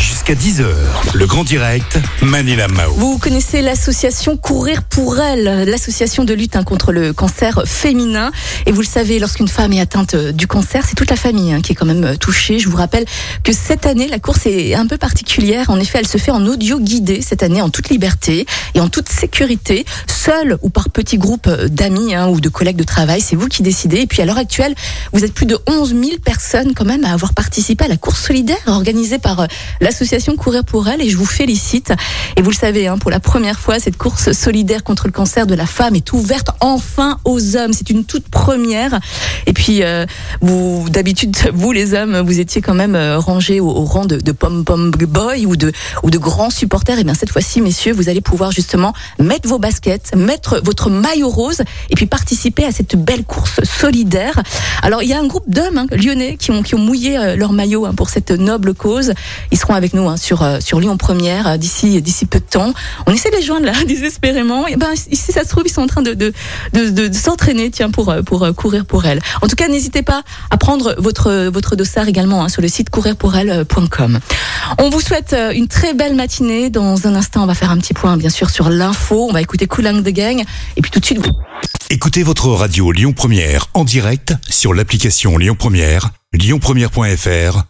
Jusqu'à 10h, le grand direct, Manila Mao. Vous connaissez l'association Courir pour elle, l'association de lutte hein, contre le cancer féminin. Et vous le savez, lorsqu'une femme est atteinte euh, du cancer, c'est toute la famille hein, qui est quand même euh, touchée. Je vous rappelle que cette année, la course est un peu particulière. En effet, elle se fait en audio guidé cette année, en toute liberté et en toute sécurité, seule ou par petits groupes euh, d'amis hein, ou de collègues de travail. C'est vous qui décidez. Et puis à l'heure actuelle, vous êtes plus de 11 000 personnes quand même à avoir participé à la course solidaire organisée par euh, l'association Courir pour elle. Et je vous félicite. Et vous le savez, hein, pour la première fois, cette course solidaire contre le cancer de la femme est ouverte enfin aux hommes. C'est une toute première. Et puis, euh, vous, d'habitude, vous les hommes, vous étiez quand même euh, rangés au, rang de, de pom pom boy ou de ou de grands supporters. Et bien cette fois-ci, messieurs, vous allez pouvoir justement mettre vos baskets, mettre votre maillot rose et puis participer à cette belle course solidaire. Alors, il y a un groupe d'hommes hein, lyonnais qui ont qui ont mouillé euh, leur maillot hein, pour cette noble cause. Ils seront avec nous hein, sur euh, sur Lyon Première euh, d'ici d'ici peu de temps. On essaie de les joindre là désespérément. Et ben ici ça se trouve ils sont en train de de de, de- de s'entraîner tiens pour euh, pour courir pour elle. En tout cas, n'hésitez pas à prendre votre votre dossard également hein, sur le site courirpourelle.com. On vous souhaite une très belle matinée. Dans un instant, on va faire un petit point bien sûr sur l'info. On va écouter Cooling the Gang et puis tout de suite. Écoutez votre radio Lyon Première en direct sur l'application Lyon Première, lyonpremière.fr